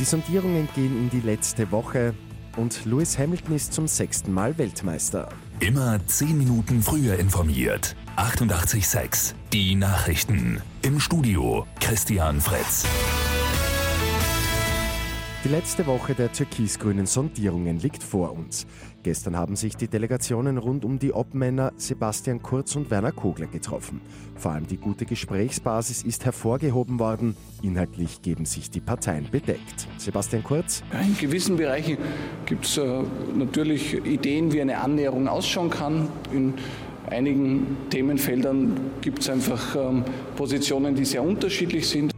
Die Sondierungen gehen in die letzte Woche und Lewis Hamilton ist zum sechsten Mal Weltmeister. Immer zehn Minuten früher informiert. 88,6. Die Nachrichten. Im Studio Christian Fretz. Die letzte Woche der türkis-grünen Sondierungen liegt vor uns. Gestern haben sich die Delegationen rund um die Obmänner Sebastian Kurz und Werner Kogler getroffen. Vor allem die gute Gesprächsbasis ist hervorgehoben worden. Inhaltlich geben sich die Parteien bedeckt. Sebastian Kurz. in gewissen Bereichen gibt es äh, natürlich Ideen, wie eine Annäherung ausschauen kann. In einigen Themenfeldern gibt es einfach ähm, Positionen, die sehr unterschiedlich sind.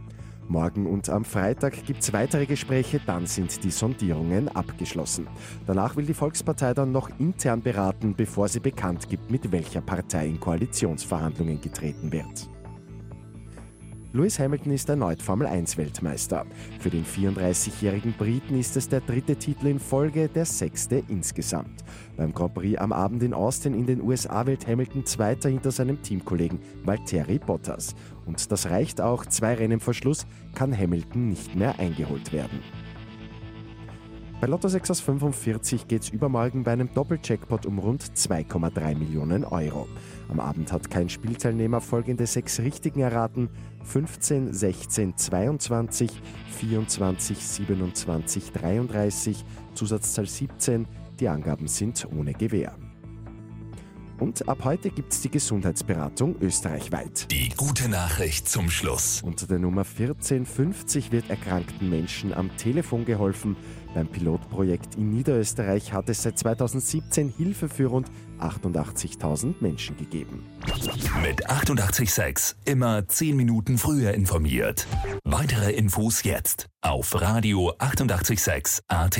Morgen und am Freitag gibt es weitere Gespräche, dann sind die Sondierungen abgeschlossen. Danach will die Volkspartei dann noch intern beraten, bevor sie bekannt gibt, mit welcher Partei in Koalitionsverhandlungen getreten wird. Lewis Hamilton ist erneut Formel 1 Weltmeister. Für den 34-jährigen Briten ist es der dritte Titel in Folge, der sechste insgesamt. Beim Grand Prix am Abend in Austin in den USA wird Hamilton Zweiter hinter seinem Teamkollegen Valtteri Bottas. Und das reicht auch, zwei Rennen vor Schluss kann Hamilton nicht mehr eingeholt werden. Bei Lotto 6 aus 45 geht es übermorgen bei einem Doppeljackpot um rund 2,3 Millionen Euro. Am Abend hat kein Spielteilnehmer folgende sechs Richtigen erraten: 15, 16, 22, 24, 27, 33, Zusatzzahl 17. Die Angaben sind ohne Gewähr. Und ab heute gibt es die Gesundheitsberatung österreichweit. Die gute Nachricht zum Schluss. Unter der Nummer 1450 wird erkrankten Menschen am Telefon geholfen. Beim Pilotprojekt in Niederösterreich hat es seit 2017 Hilfe für rund 88.000 Menschen gegeben. Mit 886 immer 10 Minuten früher informiert. Weitere Infos jetzt auf Radio 886 AT.